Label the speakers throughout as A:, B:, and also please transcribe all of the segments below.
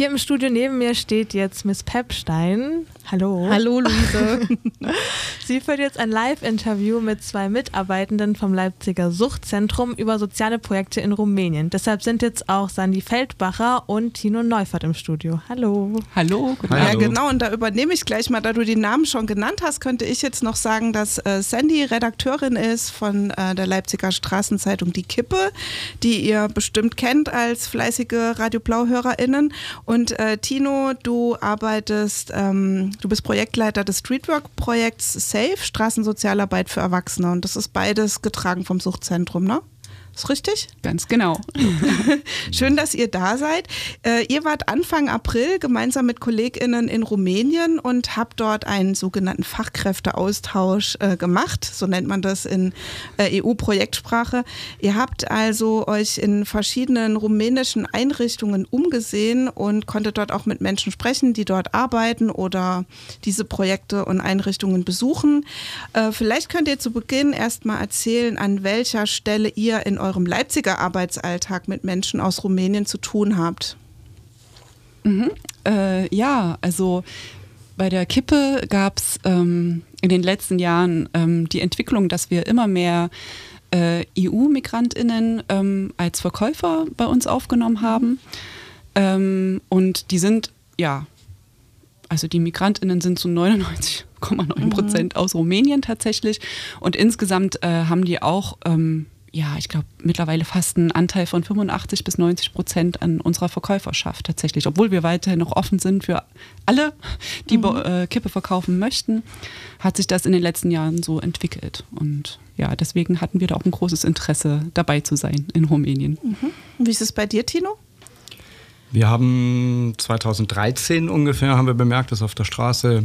A: Hier im Studio neben mir steht jetzt Miss Pepstein. Hallo.
B: Hallo, Luise.
A: Sie führt jetzt ein Live-Interview mit zwei Mitarbeitenden vom Leipziger Suchtzentrum über soziale Projekte in Rumänien. Deshalb sind jetzt auch Sandy Feldbacher und Tino Neufert im Studio. Hallo.
B: Hallo.
C: Guten
B: ja, genau. Und da übernehme ich gleich mal, da du die Namen schon genannt hast, könnte ich jetzt noch sagen, dass äh, Sandy Redakteurin ist von äh, der Leipziger Straßenzeitung Die Kippe, die ihr bestimmt kennt als fleißige Radio Blau-HörerInnen. Und äh, Tino, du arbeitest ähm, Du bist Projektleiter des Streetwork-Projekts SAFE, Straßensozialarbeit für Erwachsene. Und das ist beides getragen vom Suchtzentrum, ne? Ist richtig?
C: Ganz genau.
B: Schön, dass ihr da seid. Äh, ihr wart Anfang April gemeinsam mit KollegInnen in Rumänien und habt dort einen sogenannten Fachkräfteaustausch äh, gemacht. So nennt man das in äh, EU-Projektsprache. Ihr habt also euch in verschiedenen rumänischen Einrichtungen umgesehen und konntet dort auch mit Menschen sprechen, die dort arbeiten oder diese Projekte und Einrichtungen besuchen. Vielleicht könnt ihr zu Beginn erstmal erzählen, an welcher Stelle ihr in eurem Leipziger Arbeitsalltag mit Menschen aus Rumänien zu tun habt.
C: Mhm. Äh, ja, also bei der Kippe gab es ähm, in den letzten Jahren ähm, die Entwicklung, dass wir immer mehr äh, EU-MigrantInnen ähm, als Verkäufer bei uns aufgenommen haben. Ähm, und die sind, ja, also die MigrantInnen sind zu 99,9 Prozent mhm. aus Rumänien tatsächlich. Und insgesamt äh, haben die auch ähm, ja, ich glaube, mittlerweile fast einen Anteil von 85 bis 90 Prozent an unserer Verkäuferschaft tatsächlich. Obwohl wir weiterhin noch offen sind für alle, die mhm. äh, Kippe verkaufen möchten, hat sich das in den letzten Jahren so entwickelt. Und ja, deswegen hatten wir da auch ein großes Interesse, dabei zu sein in Rumänien.
B: Mhm. Wie ist es bei dir, Tino?
D: Wir haben 2013 ungefähr haben wir bemerkt, dass auf der Straße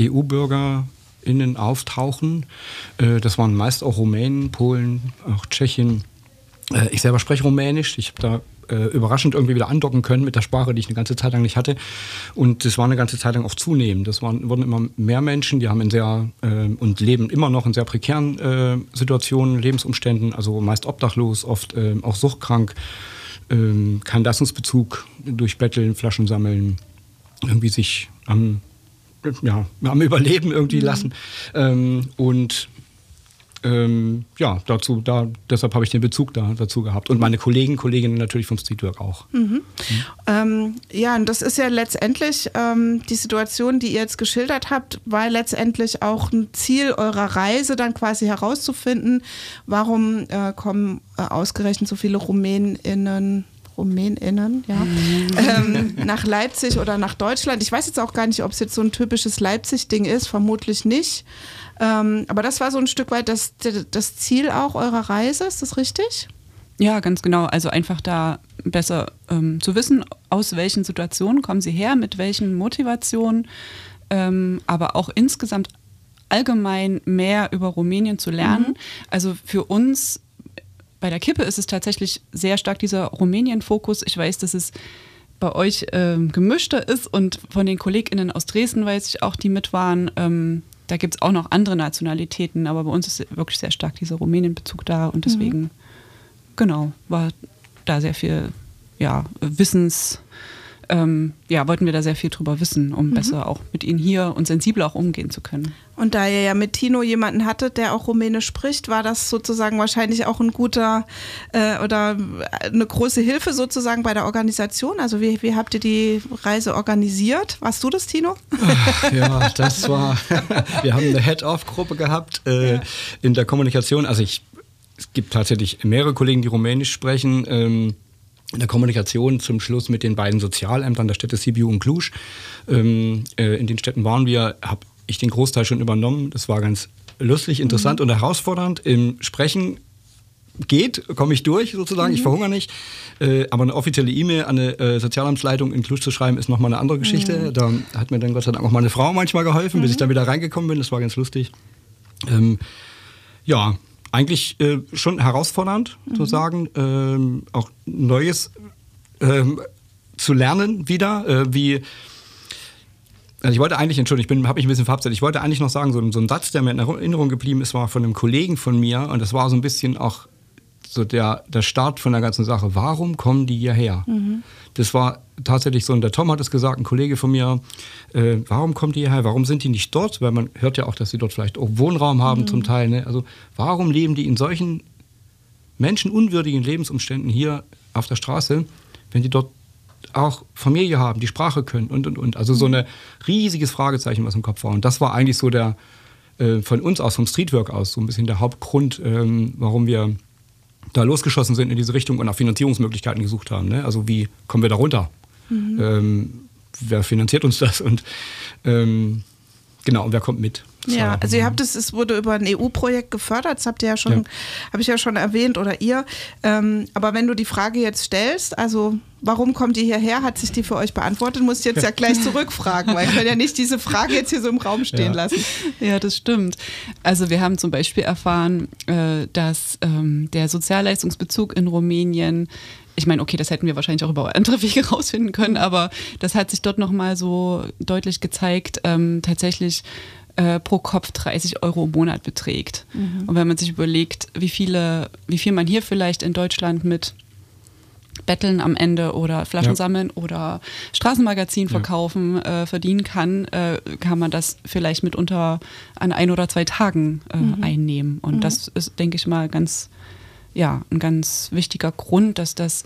D: EU-Bürger innen auftauchen. Äh, das waren meist auch Rumänen, Polen, auch Tschechien. Äh, ich selber spreche Rumänisch. Ich habe da äh, überraschend irgendwie wieder andocken können mit der Sprache, die ich eine ganze Zeit lang nicht hatte. Und das war eine ganze Zeit lang auch zunehmend. Das waren, wurden immer mehr Menschen, die haben in sehr und leben immer noch in sehr prekären Situationen, Lebensumständen, also meist obdachlos, oft auch suchtkrank, ähm, kein Leistungsbezug durch Betteln, Flaschen sammeln, irgendwie sich am ja, am Überleben irgendwie mhm. lassen. Ähm, und ähm, ja, dazu, da, deshalb habe ich den Bezug da, dazu gehabt. Und meine Kollegen, Kolleginnen natürlich vom Streetwork auch. Mhm.
B: Mhm. Ähm, ja, und das ist ja letztendlich ähm, die Situation, die ihr jetzt geschildert habt, war letztendlich auch ein Ziel eurer Reise, dann quasi herauszufinden, warum äh, kommen äh, ausgerechnet so viele RumänInnen RumänInnen, ja, mhm. ähm, nach Leipzig oder nach Deutschland. Ich weiß jetzt auch gar nicht, ob es jetzt so ein typisches Leipzig-Ding ist, vermutlich nicht. Ähm, aber das war so ein Stück weit das, das Ziel auch eurer Reise, ist das richtig?
C: Ja, ganz genau. Also einfach da besser ähm, zu wissen, aus welchen Situationen kommen sie her, mit welchen Motivationen, ähm, aber auch insgesamt allgemein mehr über Rumänien zu lernen. Mhm. Also für uns bei der Kippe ist es tatsächlich sehr stark dieser Rumänien-Fokus. Ich weiß, dass es bei euch ähm, gemischter ist und von den KollegInnen aus Dresden weiß ich auch, die mit waren. Ähm, da gibt es auch noch andere Nationalitäten, aber bei uns ist wirklich sehr stark dieser Rumänien-Bezug da und deswegen, mhm. genau, war da sehr viel ja, Wissens- ähm, ja, wollten wir da sehr viel drüber wissen, um mhm. besser auch mit ihnen hier und sensibler auch umgehen zu können.
B: Und da ihr ja mit Tino jemanden hattet, der auch Rumänisch spricht, war das sozusagen wahrscheinlich auch ein guter äh, oder eine große Hilfe sozusagen bei der Organisation. Also wie, wie habt ihr die Reise organisiert? Warst du das, Tino?
D: Ach, ja, das war. wir haben eine Head-Off-Gruppe gehabt äh, ja. in der Kommunikation. Also ich, es gibt tatsächlich mehrere Kollegen, die Rumänisch sprechen. Ähm, in der Kommunikation zum Schluss mit den beiden Sozialämtern der Städte Sibiu und Cluj. Ähm, äh, in den Städten waren wir, habe ich den Großteil schon übernommen. Das war ganz lustig, interessant mhm. und herausfordernd. Im Sprechen geht, komme ich durch sozusagen, mhm. ich verhungere nicht. Äh, aber eine offizielle E-Mail an eine äh, Sozialamtsleitung in Cluj zu schreiben, ist nochmal eine andere Geschichte. Mhm. Da hat mir dann Gott sei Dank auch meine Frau manchmal geholfen, bis ich mhm. dann wieder reingekommen bin. Das war ganz lustig. Ähm, ja, eigentlich äh, schon herausfordernd, mhm. zu sagen, ähm, auch Neues ähm, zu lernen wieder, äh, wie also ich wollte eigentlich, Entschuldigung, ich habe mich ein bisschen verhaftet, ich wollte eigentlich noch sagen, so, so, ein Satz, der mir in Erinnerung geblieben ist, war von einem Kollegen von mir und das war so ein bisschen auch so der, der Start von der ganzen Sache. Warum kommen die hierher? Mhm. Das war tatsächlich so, und der Tom hat es gesagt, ein Kollege von mir, äh, warum kommen die hierher? Warum sind die nicht dort? Weil man hört ja auch, dass sie dort vielleicht auch Wohnraum haben mhm. zum Teil. Ne? Also warum leben die in solchen menschenunwürdigen Lebensumständen hier auf der Straße, wenn die dort auch Familie haben, die Sprache können und und und. Also so ein riesiges Fragezeichen, was im Kopf war. Und das war eigentlich so der äh, von uns aus, vom Streetwork aus, so ein bisschen der Hauptgrund, ähm, warum wir da losgeschossen sind in diese Richtung und nach Finanzierungsmöglichkeiten gesucht haben. Ne? Also wie kommen wir da runter? Mhm. Ähm, wer finanziert uns das? Und ähm, genau, und wer kommt mit?
B: Ja, also ihr habt es, es wurde über ein EU-Projekt gefördert, das habt ihr ja schon, ja. habe ich ja schon erwähnt oder ihr. Ähm, aber wenn du die Frage jetzt stellst, also warum kommt ihr hierher, hat sich die für euch beantwortet, musst jetzt ja gleich zurückfragen, weil ich kann ja nicht diese Frage jetzt hier so im Raum stehen ja. lassen.
C: Ja, das stimmt. Also wir haben zum Beispiel erfahren, äh, dass ähm, der Sozialleistungsbezug in Rumänien ich meine, okay, das hätten wir wahrscheinlich auch über andere Wege rausfinden können, aber das hat sich dort nochmal so deutlich gezeigt, ähm, tatsächlich äh, pro Kopf 30 Euro im Monat beträgt. Mhm. Und wenn man sich überlegt, wie viele, wie viel man hier vielleicht in Deutschland mit Betteln am Ende oder Flaschen ja. sammeln oder Straßenmagazin verkaufen ja. äh, verdienen kann, äh, kann man das vielleicht mitunter an ein oder zwei Tagen äh, mhm. einnehmen. Und mhm. das ist, denke ich mal, ganz, ja, ein ganz wichtiger Grund, dass das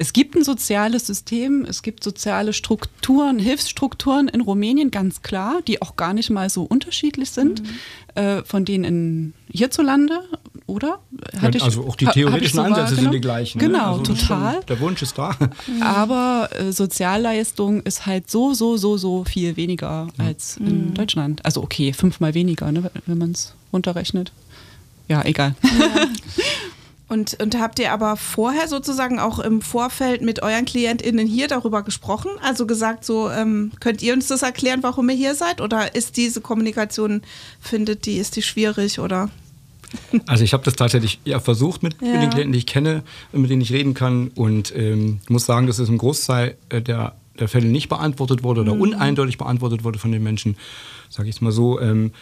C: es gibt ein soziales System, es gibt soziale Strukturen, Hilfsstrukturen in Rumänien, ganz klar, die auch gar nicht mal so unterschiedlich sind mhm. äh, von denen in hierzulande, oder?
D: Hatte ja, also auch die theoretischen so Ansätze sind die gleichen.
C: Ne? Genau, ne? also total.
D: Schon, der Wunsch ist da.
C: Aber äh, Sozialleistung ist halt so, so, so, so viel weniger ja. als in mhm. Deutschland. Also okay, fünfmal weniger, ne, wenn man es runterrechnet. Ja, egal. Ja.
B: Und, und habt ihr aber vorher sozusagen auch im Vorfeld mit euren KlientInnen hier darüber gesprochen? Also gesagt, so ähm, könnt ihr uns das erklären, warum ihr hier seid? Oder ist diese Kommunikation, findet die, ist die schwierig oder?
D: Also ich habe das tatsächlich ja, versucht mit, ja. mit, den Klienten, die ich kenne, mit denen ich reden kann. Und ähm, muss sagen, dass es im Großteil äh, der, der Fälle nicht beantwortet wurde oder mhm. uneindeutig beantwortet wurde von den Menschen. Sage ich es mal so. Ähm,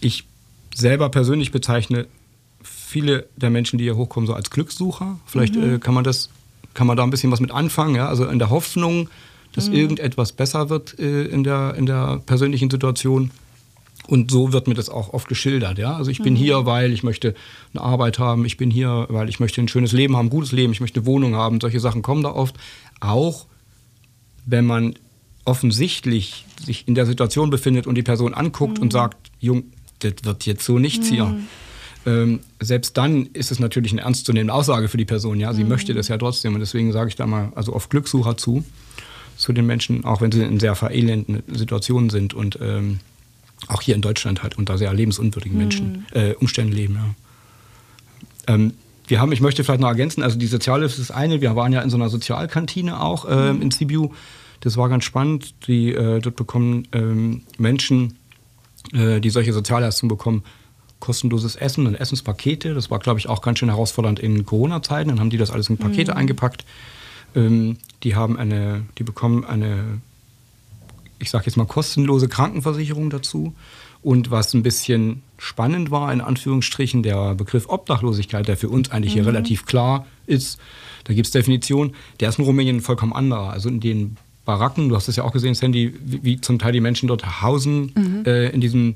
D: ich selber persönlich bezeichne viele der Menschen, die hier hochkommen, so als Glückssucher. Vielleicht mhm. äh, kann man das, kann man da ein bisschen was mit anfangen. Ja? Also in der Hoffnung, dass mhm. irgendetwas besser wird äh, in, der, in der persönlichen Situation. Und so wird mir das auch oft geschildert. Ja? Also ich bin mhm. hier, weil ich möchte eine Arbeit haben. Ich bin hier, weil ich möchte ein schönes Leben haben, ein gutes Leben. Ich möchte eine Wohnung haben. Solche Sachen kommen da oft. Auch wenn man offensichtlich sich in der Situation befindet und die Person anguckt und mhm. sagt, Jung, das wird jetzt so nichts hier mhm ähm, selbst dann ist es natürlich eine ernstzunehmende Aussage für die Person. Ja, sie mhm. möchte das ja trotzdem und deswegen sage ich da mal also oft Glückssucher zu zu den Menschen, auch wenn sie in sehr verelenden Situationen sind und ähm, auch hier in Deutschland halt unter sehr lebensunwürdigen mhm. Menschen äh, Umständen leben. Ja. Ähm, wir haben, ich möchte vielleicht noch ergänzen, also die Sozialhilfe ist das eine. Wir waren ja in so einer Sozialkantine auch äh, mhm. in Sibiu. Das war ganz spannend. Die, äh, dort bekommen ähm, Menschen, äh, die solche Sozialleistungen bekommen, kostenloses Essen und Essenspakete. Das war, glaube ich, auch ganz schön herausfordernd in Corona-Zeiten. Dann haben die das alles in Pakete mhm. eingepackt. Ähm, die haben eine, die bekommen eine, ich sage jetzt mal, kostenlose Krankenversicherung dazu. Und was ein bisschen spannend war, in Anführungsstrichen, der Begriff Obdachlosigkeit, der für uns eigentlich mhm. hier relativ klar ist, da gibt es Definitionen, der ist in Rumänien vollkommen anderer. Also in den Baracken, du hast es ja auch gesehen, Sandy, wie, wie zum Teil die Menschen dort hausen, mhm. äh, in diesen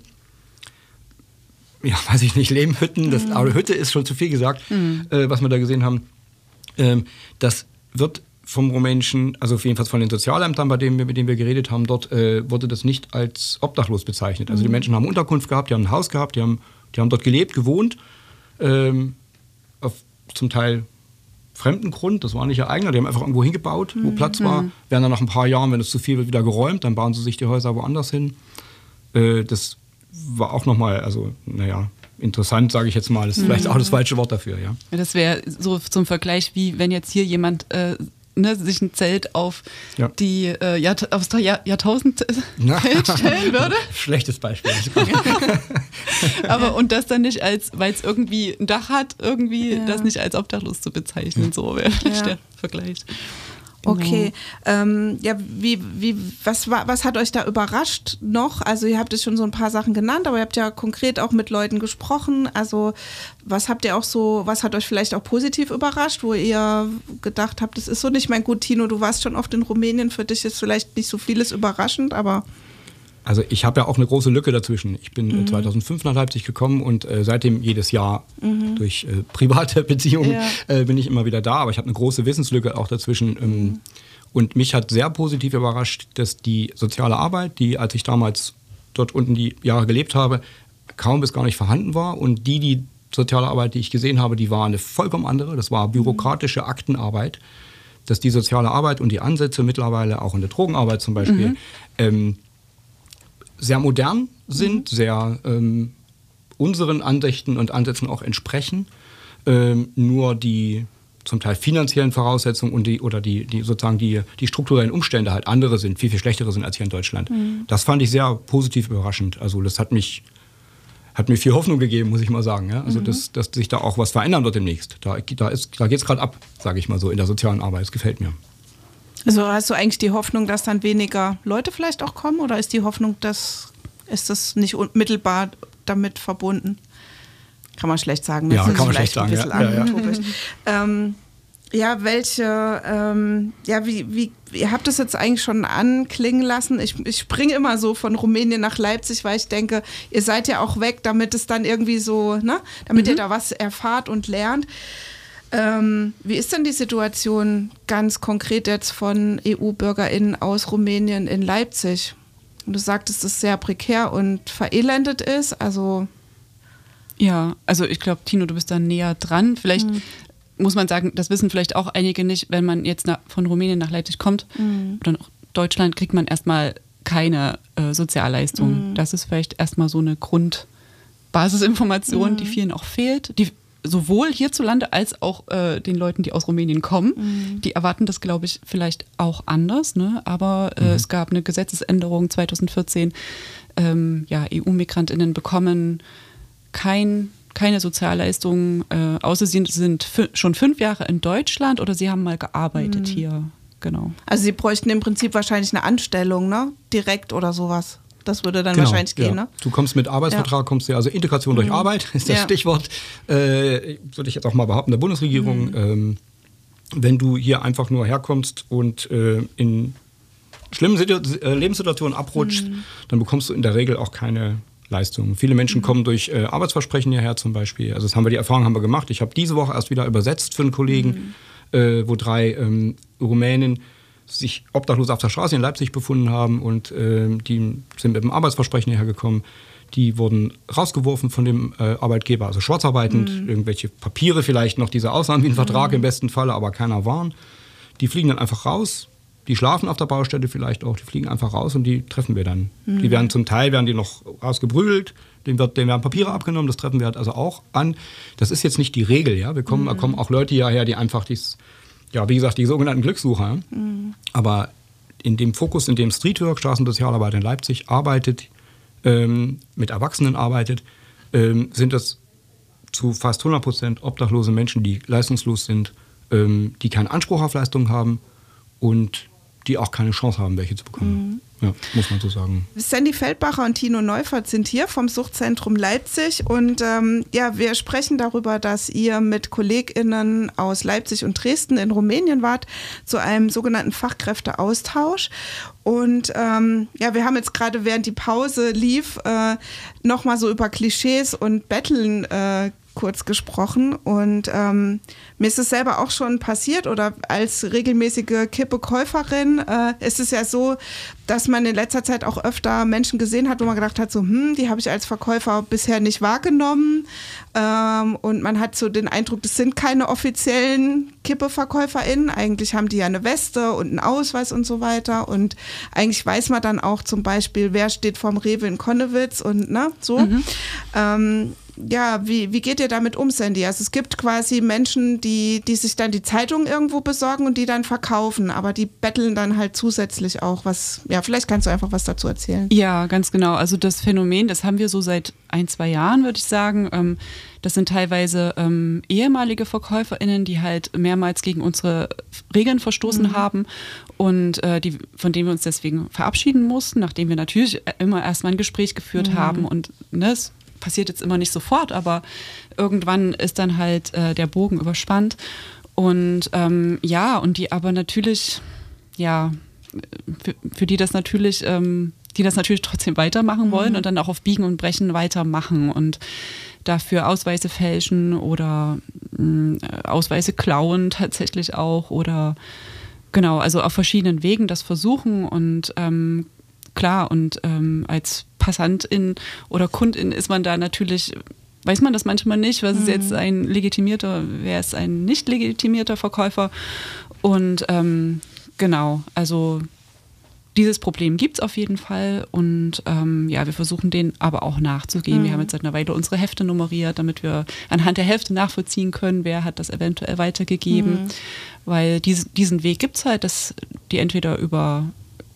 D: ja, weiß ich nicht, Lehmhütten, das, mhm. aber Hütte ist schon zu viel gesagt, mhm. äh, was wir da gesehen haben. Ähm, das wird vom rumänischen, also jedenfalls von den Sozialämtern, bei denen wir, mit denen wir geredet haben, dort äh, wurde das nicht als obdachlos bezeichnet. Also mhm. die Menschen haben Unterkunft gehabt, die haben ein Haus gehabt, die haben, die haben dort gelebt, gewohnt, ähm, auf zum Teil fremden Grund, das war nicht ihr eigener, die haben einfach irgendwo hingebaut, wo mhm. Platz war, mhm. werden dann nach ein paar Jahren, wenn es zu viel wird, wieder geräumt, dann bauen sie sich die Häuser woanders hin. Äh, das war auch nochmal, also naja, interessant, sage ich jetzt mal. Das ist vielleicht auch das falsche Wort dafür, ja.
C: Das wäre so zum Vergleich, wie wenn jetzt hier jemand äh, ne, sich ein Zelt auf ja. die äh, Jahr, aufs Jahr, Jahrtausend stellen würde.
D: Schlechtes Beispiel.
C: Aber und das dann nicht als, weil es irgendwie ein Dach hat, irgendwie ja. das nicht als obdachlos zu bezeichnen, so wäre ja. der Vergleich.
B: Genau. Okay, ähm, ja, wie, wie, was, war, was hat euch da überrascht noch? Also ihr habt jetzt schon so ein paar Sachen genannt, aber ihr habt ja konkret auch mit Leuten gesprochen. Also was habt ihr auch so, was hat euch vielleicht auch positiv überrascht, wo ihr gedacht habt, das ist so nicht mein gut, Tino, du warst schon oft in Rumänien, für dich ist vielleicht nicht so vieles überraschend, aber...
D: Also ich habe ja auch eine große Lücke dazwischen. Ich bin mhm. 2005 nach Leipzig gekommen und äh, seitdem jedes Jahr mhm. durch äh, private Beziehungen ja. äh, bin ich immer wieder da. Aber ich habe eine große Wissenslücke auch dazwischen. Ähm, mhm. Und mich hat sehr positiv überrascht, dass die soziale Arbeit, die als ich damals dort unten die Jahre gelebt habe, kaum bis gar nicht vorhanden war. Und die, die soziale Arbeit, die ich gesehen habe, die war eine vollkommen andere. Das war bürokratische Aktenarbeit. Dass die soziale Arbeit und die Ansätze mittlerweile auch in der Drogenarbeit zum Beispiel mhm. ähm, sehr modern sind, mhm. sehr ähm, unseren Ansichten und Ansätzen auch entsprechen. Ähm, nur die zum Teil finanziellen Voraussetzungen und die oder die, die sozusagen die, die strukturellen Umstände halt andere sind, viel, viel schlechtere sind als hier in Deutschland. Mhm. Das fand ich sehr positiv überraschend. Also das hat mich, hat mir viel Hoffnung gegeben, muss ich mal sagen. Ja? Also mhm. dass, dass sich da auch was verändern wird demnächst. Da, da, da geht es gerade ab, sage ich mal so, in der sozialen Arbeit. Das gefällt mir.
B: Also hast du eigentlich die Hoffnung, dass dann weniger Leute vielleicht auch kommen oder ist die Hoffnung, dass ist das nicht unmittelbar damit verbunden? Kann man schlecht sagen.
D: Ne? Ja, kann man schlecht sagen. Ja. Ja, ja.
B: ähm, ja, welche, ähm, ja, wie, wie, ihr habt es jetzt eigentlich schon anklingen lassen. Ich, ich springe immer so von Rumänien nach Leipzig, weil ich denke, ihr seid ja auch weg, damit es dann irgendwie so, ne, damit mhm. ihr da was erfahrt und lernt. Ähm, wie ist denn die Situation ganz konkret jetzt von EU-BürgerInnen aus Rumänien in Leipzig? Und du sagtest, dass es sehr prekär und verelendet ist. Also.
C: Ja, also ich glaube, Tino, du bist da näher dran. Vielleicht mhm. muss man sagen, das wissen vielleicht auch einige nicht, wenn man jetzt nach, von Rumänien nach Leipzig kommt mhm. oder nach Deutschland, kriegt man erstmal keine äh, Sozialleistung. Mhm. Das ist vielleicht erstmal so eine Grundbasisinformation, die mhm. vielen auch fehlt. Die sowohl hierzulande als auch äh, den Leuten, die aus Rumänien kommen. Mhm. Die erwarten das, glaube ich, vielleicht auch anders. Ne? Aber äh, mhm. es gab eine Gesetzesänderung 2014. Ähm, ja, EU-Migrantinnen bekommen kein, keine Sozialleistungen, äh, außer sie sind schon fünf Jahre in Deutschland oder sie haben mal gearbeitet mhm. hier. Genau.
B: Also sie bräuchten im Prinzip wahrscheinlich eine Anstellung, ne? Direkt oder sowas. Das würde dann genau, wahrscheinlich gehen, ja. ne?
D: Du kommst mit Arbeitsvertrag, ja. kommst du, also Integration mhm. durch Arbeit ist das ja. Stichwort, äh, würde ich jetzt auch mal behaupten, der Bundesregierung. Mhm. Ähm, wenn du hier einfach nur herkommst und äh, in schlimmen Situ äh, Lebenssituationen abrutscht, mhm. dann bekommst du in der Regel auch keine Leistung. Viele Menschen mhm. kommen durch äh, Arbeitsversprechen hierher zum Beispiel. Also das haben wir die Erfahrung haben wir gemacht. Ich habe diese Woche erst wieder übersetzt für einen Kollegen, mhm. äh, wo drei ähm, Rumänen sich obdachlos auf der Straße in Leipzig befunden haben und äh, die sind mit dem Arbeitsversprechen hergekommen. Die wurden rausgeworfen von dem äh, Arbeitgeber, also schwarzarbeitend, mhm. irgendwelche Papiere vielleicht noch, diese Ausnahmen wie ein Vertrag mhm. im besten Falle, aber keiner waren. Die fliegen dann einfach raus, die schlafen auf der Baustelle vielleicht auch, die fliegen einfach raus und die treffen wir dann. Mhm. Die werden zum Teil werden die noch rausgebrüllt, denen, wird, denen werden Papiere abgenommen, das treffen wir halt also auch an. Das ist jetzt nicht die Regel, ja. Wir kommen, mhm. kommen auch Leute hierher, die einfach dies ja, wie gesagt, die sogenannten Glückssucher. Mhm. Aber in dem Fokus, in dem Streetwork, Straßensozialarbeit in Leipzig arbeitet, ähm, mit Erwachsenen arbeitet, ähm, sind das zu fast 100 Prozent obdachlose Menschen, die leistungslos sind, ähm, die keinen Anspruch auf Leistung haben und die auch keine Chance haben, welche zu bekommen. Mhm. Ja, muss man so sagen.
B: Sandy Feldbacher und Tino Neufert sind hier vom Suchtzentrum Leipzig und ähm, ja, wir sprechen darüber, dass ihr mit KollegInnen aus Leipzig und Dresden in Rumänien wart zu einem sogenannten Fachkräfteaustausch. Und ähm, ja, wir haben jetzt gerade während die Pause lief äh, nochmal so über Klischees und Betteln äh, kurz gesprochen und ähm, mir ist es selber auch schon passiert oder als regelmäßige Kippekäuferin äh, ist es ja so, dass man in letzter Zeit auch öfter Menschen gesehen hat, wo man gedacht hat, so, hm, die habe ich als Verkäufer bisher nicht wahrgenommen. Ähm, und man hat so den Eindruck, das sind keine offiziellen KippeverkäuferInnen. Eigentlich haben die ja eine Weste und einen Ausweis und so weiter. Und eigentlich weiß man dann auch zum Beispiel, wer steht vorm Rewe in Konnewitz und ne, so. Mhm. Ähm, ja, wie, wie geht ihr damit um, Sandy? Also es gibt quasi Menschen, die, die sich dann die Zeitung irgendwo besorgen und die dann verkaufen, aber die betteln dann halt zusätzlich auch was. Ja, vielleicht kannst du einfach was dazu erzählen.
C: Ja, ganz genau. Also das Phänomen, das haben wir so seit ein, zwei Jahren, würde ich sagen. Ähm, das sind teilweise ähm, ehemalige VerkäuferInnen, die halt mehrmals gegen unsere Regeln verstoßen mhm. haben und äh, die, von denen wir uns deswegen verabschieden mussten, nachdem wir natürlich immer erstmal ein Gespräch geführt mhm. haben und ne, es passiert jetzt immer nicht sofort, aber irgendwann ist dann halt äh, der Bogen überspannt. Und ähm, ja, und die aber natürlich, ja, für, für die das natürlich, ähm, die das natürlich trotzdem weitermachen wollen mhm. und dann auch auf Biegen und Brechen weitermachen und dafür Ausweise fälschen oder mh, äh, Ausweise klauen tatsächlich auch oder genau, also auf verschiedenen Wegen das versuchen und ähm, klar, und ähm, als Passantin oder Kundin ist man da natürlich, weiß man das manchmal nicht, was ist jetzt mhm. ein legitimierter, wer ist ein nicht legitimierter Verkäufer. Und ähm, genau, also dieses Problem gibt es auf jeden Fall und ähm, ja, wir versuchen den aber auch nachzugehen. Mhm. Wir haben jetzt seit einer Weile unsere Hefte nummeriert, damit wir anhand der Hefte nachvollziehen können, wer hat das eventuell weitergegeben. Mhm. Weil dies, diesen Weg gibt es halt, dass die entweder über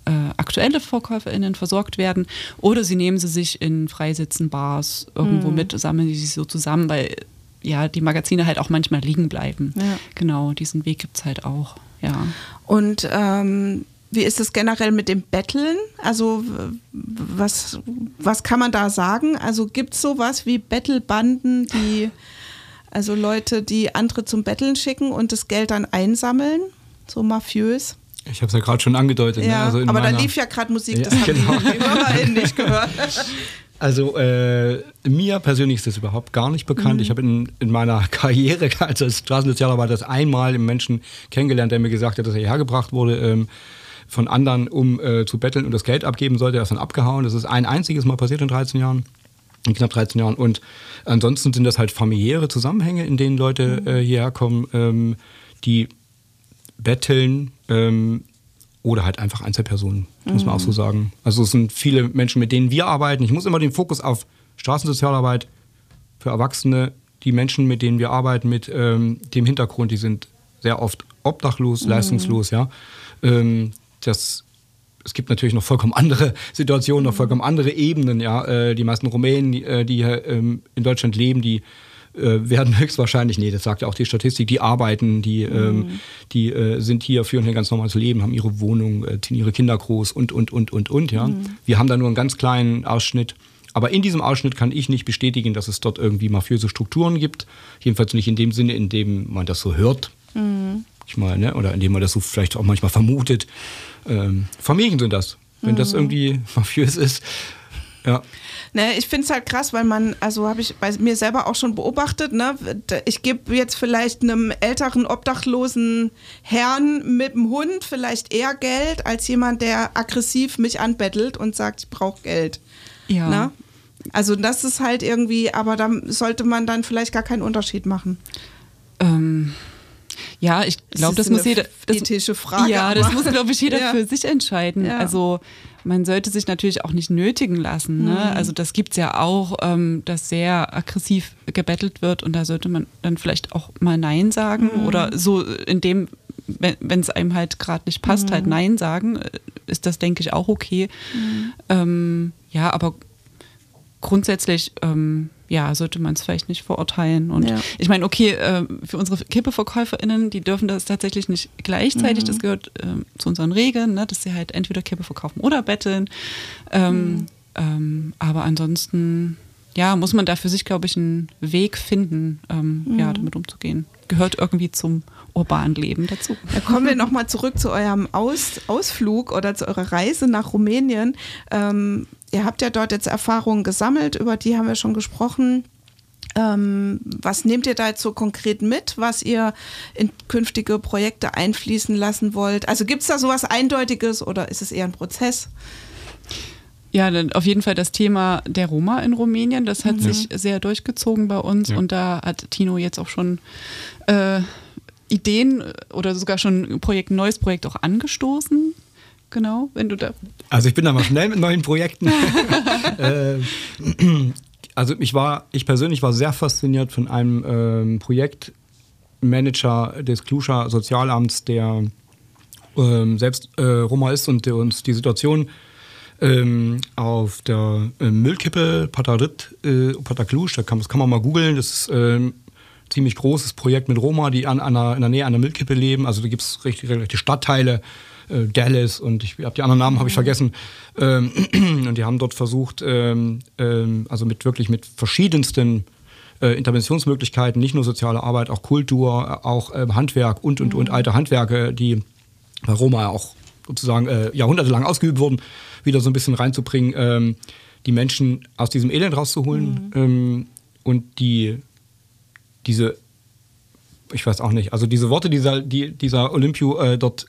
C: äh, aktuelle VerkäuferInnen versorgt werden oder sie nehmen sie sich in Freisitzen, Bars irgendwo mhm. mit, sammeln sie sich so zusammen, weil ja die Magazine halt auch manchmal liegen bleiben. Ja. Genau, diesen Weg gibt es halt auch, ja.
B: Und ähm, wie ist es generell mit dem Betteln? Also was, was kann man da sagen? Also gibt es sowas wie Bettelbanden, die also Leute, die andere zum Betteln schicken und das Geld dann einsammeln, so mafiös?
D: Ich habe es ja gerade schon angedeutet.
B: Ne? Ja, ne? also aber da lief ja gerade Musik, das ja, haben genau. die HörerInnen nicht gehört.
D: Also äh, mir persönlich ist das überhaupt gar nicht bekannt. Mhm. Ich habe in, in, meiner Karriere als Straßensozialarbeiter das einmal einen Menschen kennengelernt, der mir gesagt hat, dass er hierher gebracht wurde ähm, von anderen, um äh, zu betteln und das Geld abgeben sollte. Er ist dann abgehauen. Das ist ein einziges Mal passiert in 13 Jahren, in knapp 13 Jahren. Und ansonsten sind das halt familiäre Zusammenhänge, in denen Leute mhm. äh, hierher kommen, ähm, die betteln ähm, oder halt einfach Einzelpersonen, mhm. muss man auch so mhm. sagen. Also es sind viele Menschen, mit denen wir arbeiten. Ich muss immer den Fokus auf Straßensozialarbeit für Erwachsene, die Menschen, mit denen wir arbeiten, mit ähm, dem Hintergrund, die sind sehr oft obdachlos, mhm. leistungslos, ja. Ähm, das es gibt natürlich noch vollkommen andere Situationen, noch mhm. vollkommen andere Ebenen. Ja, äh, die meisten Rumänen, die, äh, hier ähm, in Deutschland leben, die äh, werden höchstwahrscheinlich, nee, das sagt ja auch die Statistik, die arbeiten, die, ähm, mhm. die äh, sind hier, führen ein ganz normales Leben, haben ihre Wohnung, äh, ziehen ihre Kinder groß und, und, und, und, und, ja. Mhm. Wir haben da nur einen ganz kleinen Ausschnitt. Aber in diesem Ausschnitt kann ich nicht bestätigen, dass es dort irgendwie mafiöse Strukturen gibt. Jedenfalls nicht in dem Sinne, in dem man das so hört. Mhm. Ich meine, ne? oder in dem man das so vielleicht auch manchmal vermutet. Ähm, Familien sind das. Wenn das mhm. irgendwie mafiös ist, ja.
B: Ne, ich finde es halt krass, weil man, also habe ich bei mir selber auch schon beobachtet, ne, ich gebe jetzt vielleicht einem älteren obdachlosen Herrn mit dem Hund vielleicht eher Geld als jemand, der aggressiv mich anbettelt und sagt, ich brauche Geld. Ja. Ne? Also das ist halt irgendwie, aber da sollte man dann vielleicht gar keinen Unterschied machen.
C: Ähm. Ja, ich glaube, das, das muss jeder.
B: Das, ethische Frage.
C: Ja, das muss, glaube ich, jeder ja. für sich entscheiden. Ja. Also man sollte sich natürlich auch nicht nötigen lassen. Ne? Mhm. Also das gibt es ja auch, ähm, dass sehr aggressiv gebettelt wird und da sollte man dann vielleicht auch mal Nein sagen mhm. oder so in dem, wenn es einem halt gerade nicht passt, halt mhm. halt Nein sagen, äh, ist das, denke ich, auch okay. Mhm. Ähm, ja, aber grundsätzlich ähm, ja, sollte man es vielleicht nicht verurteilen. Und ja. ich meine, okay, äh, für unsere KippeverkäuferInnen, die dürfen das tatsächlich nicht gleichzeitig. Mhm. Das gehört äh, zu unseren Regeln, ne, dass sie halt entweder Kippe verkaufen oder betteln. Ähm, mhm. ähm, aber ansonsten, ja, muss man da für sich, glaube ich, einen Weg finden, ähm, mhm. ja, damit umzugehen. Gehört irgendwie zum urbanen Leben dazu.
B: Da kommen wir nochmal zurück zu eurem Aus, Ausflug oder zu eurer Reise nach Rumänien. Ihr habt ja dort jetzt Erfahrungen gesammelt, über die haben wir schon gesprochen. Ähm, was nehmt ihr da jetzt so konkret mit, was ihr in künftige Projekte einfließen lassen wollt? Also gibt es da sowas Eindeutiges oder ist es eher ein Prozess?
C: Ja, auf jeden Fall das Thema der Roma in Rumänien, das hat mhm. sich sehr durchgezogen bei uns ja. und da hat Tino jetzt auch schon äh, Ideen oder sogar schon ein Projekt, ein neues Projekt auch angestoßen. Genau, wenn du da.
D: Also ich bin da mal schnell mit neuen Projekten. äh, also ich war, ich persönlich war sehr fasziniert von einem ähm, Projektmanager des Kluscher Sozialamts, der ähm, selbst äh, Roma ist und der uns die Situation ähm, auf der äh, Müllkippe Patarit, äh, Pataklusch, da kann, das kann man mal googeln, das ist ähm, ziemlich großes Projekt mit Roma, die an, an einer, in der Nähe der Müllkippe leben. Also da gibt es richtig, richtig Stadtteile, äh, Dallas und ich habe die anderen Namen habe ich vergessen. Ähm, und die haben dort versucht, ähm, ähm, also mit wirklich mit verschiedensten äh, Interventionsmöglichkeiten, nicht nur soziale Arbeit, auch Kultur, auch äh, Handwerk und und und alte Handwerke, die bei Roma auch sozusagen äh, jahrhundertelang ausgeübt wurden, wieder so ein bisschen reinzubringen, ähm, die Menschen aus diesem Elend rauszuholen. Ähm, und die diese, ich weiß auch nicht, also diese Worte, dieser, die, dieser Olympio äh, dort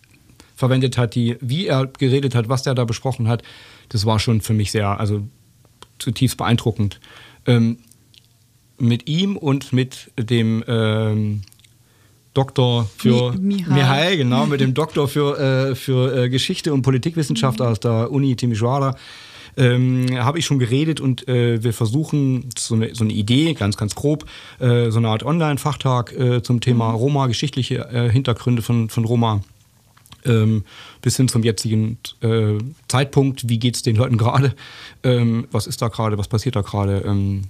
D: verwendet hat, die, wie er geredet hat, was er da besprochen hat, das war schon für mich sehr, also zutiefst beeindruckend. Ähm, mit ihm und mit dem ähm, Doktor für
C: Mi- Mihai.
D: Mihai, genau, mit dem Doktor für, äh, für äh, Geschichte und Politikwissenschaft aus der Uni Timisoara ähm, habe ich schon geredet und äh, wir versuchen so eine, so eine Idee, ganz, ganz grob, äh, so eine Art Online-Fachtag äh, zum Thema Roma, geschichtliche äh, Hintergründe von, von Roma ähm, bis hin zum jetzigen äh, Zeitpunkt, wie geht es den Leuten gerade, ähm, was ist da gerade, was passiert da gerade, ähm,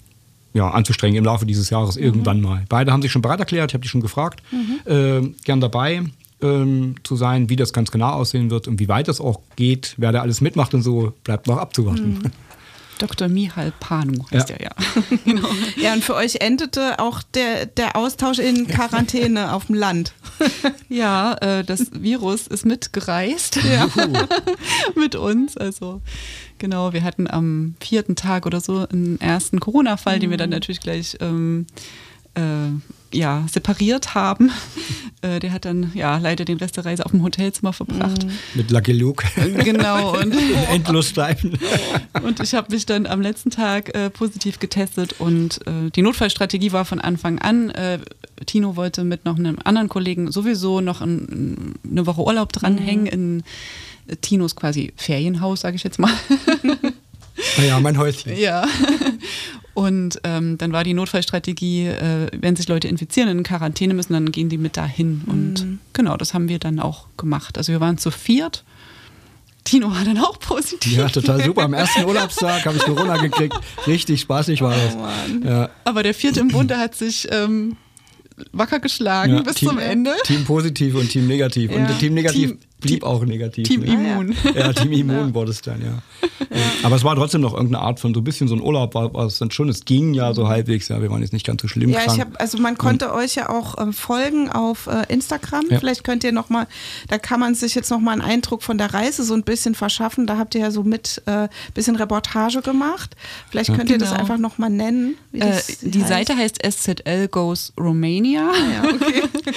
D: ja, anzustrengen im Laufe dieses Jahres irgendwann mal. Beide haben sich schon bereit erklärt, ich habe die schon gefragt, ähm, gern dabei ähm, zu sein, wie das ganz genau aussehen wird und wie weit das auch geht, wer da alles mitmacht und so, bleibt noch abzuwarten.
C: Dr. Mihal Panu heißt
D: Ja.
C: er ja. genau.
B: Ja, und für euch endete auch der, der Austausch in Quarantäne auf dem Land.
C: Ja, äh, das Virus ist mitgereist mit uns. Also genau, wir hatten am vierten Tag oder so einen ersten Corona-Fall, den wir dann natürlich gleich ähm, äh, ja, separiert haben. Äh, der hat dann ja leider den Rest der Reise auf dem Hotelzimmer verbracht.
D: Mit Lucky Luke.
C: Genau, und,
D: In Endlosschleifen.
C: und ich habe mich dann am letzten Tag äh, positiv getestet und äh, die Notfallstrategie war von Anfang an, äh, Tino wollte mit noch einem anderen Kollegen sowieso noch ein, eine Woche Urlaub dranhängen in äh, Tinos quasi Ferienhaus, sage ich jetzt mal.
D: Naja, mein Häuschen.
C: Ja. Und ähm, dann war die Notfallstrategie, äh, wenn sich Leute infizieren und in Quarantäne müssen, dann gehen die mit dahin. Und genau, das haben wir dann auch gemacht. Also wir waren zu viert. Tino war dann auch positiv.
D: Ja, total super. Am ersten Urlaubstag habe ich Corona gekriegt. Richtig spaßig war das. ja.
C: Aber der vierte im Bunde hat sich ähm, wacker geschlagen
D: Ja,
C: bis
D: Team-
C: zum Ende.
D: Team positiv und Team negativ. Und
B: Ja.
D: der Team negativ
C: Team-
D: blieb
C: Team-
D: auch negativ.
C: Team
D: ne?
C: Immun.
D: Ja, Team Immun wurde es dann, ja. Aber es war trotzdem noch irgendeine Art von so ein bisschen so ein Urlaub, war, war es dann schon. Es ging ja so halbwegs, ja. Wir waren jetzt nicht ganz so schlimm
B: Ja,
D: krank.
B: ich habe, also man konnte euch ja auch ähm, folgen auf äh, Instagram.
D: Ja.
B: Vielleicht könnt ihr noch mal, da kann man sich jetzt noch mal einen Eindruck von der Reise so ein bisschen verschaffen. Da habt ihr ja so mit äh, bisschen Reportage gemacht. Vielleicht könnt ihr das
C: Genau.
B: einfach noch mal nennen. Wie
C: Äh,
B: das
C: die
B: heißt.
C: Seite heißt SZL Goes Romania.
B: Ja, okay.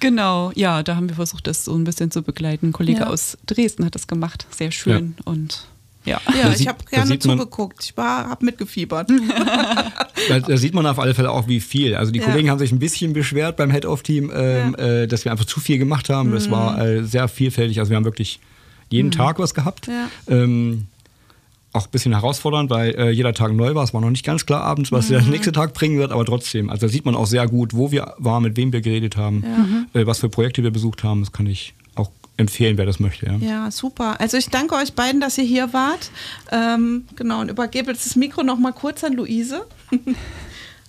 C: Genau, ja, da haben wir versucht, das so ein bisschen zu begleiten. Ein Kollege
B: Ja.
C: aus Dresden hat das gemacht. Sehr schön. Und ja.
B: Ja,
D: Da
B: ich habe gerne zugeguckt. Ich war, habe mitgefiebert.
D: Da, da sieht man auf alle Fälle auch, wie viel. Also die
B: Ja.
D: Kollegen haben sich ein bisschen beschwert beim Head-Off-Team, ähm, äh, dass wir einfach zu viel gemacht haben. Das war
B: Mhm.
D: äh, sehr vielfältig. Also wir haben wirklich jeden Tag was gehabt.
B: Ja.
D: Ähm, auch ein bisschen herausfordernd, weil äh, jeder Tag neu war. Es war noch nicht ganz klar abends, was
B: Mhm.
D: der nächste Tag bringen wird, aber trotzdem. Also da sieht man auch sehr gut, wo wir waren, mit wem wir geredet haben, äh, was für Projekte wir besucht haben. Das kann ich empfehlen, wer das möchte. Ja.
B: Ja, super. Also ich danke euch beiden, dass ihr hier wart. Ähm, genau, und übergebe jetzt das Mikro noch mal kurz an Luise.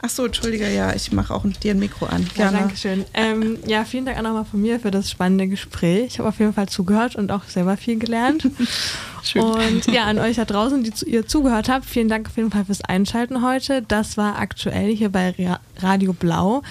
B: Ach so, entschuldige, ja, ich mache auch dir ein Mikro an.
A: Ja, danke schön. Ähm, ja, vielen Dank auch nochmal von mir für das spannende Gespräch. Ich habe auf jeden Fall zugehört und auch selber viel gelernt.
C: Schön.
A: Und ja, an euch da draußen, die zu, ihr zugehört habt, vielen Dank auf jeden Fall fürs Einschalten heute. Das war aktuell hier bei Ra- Radio Blau.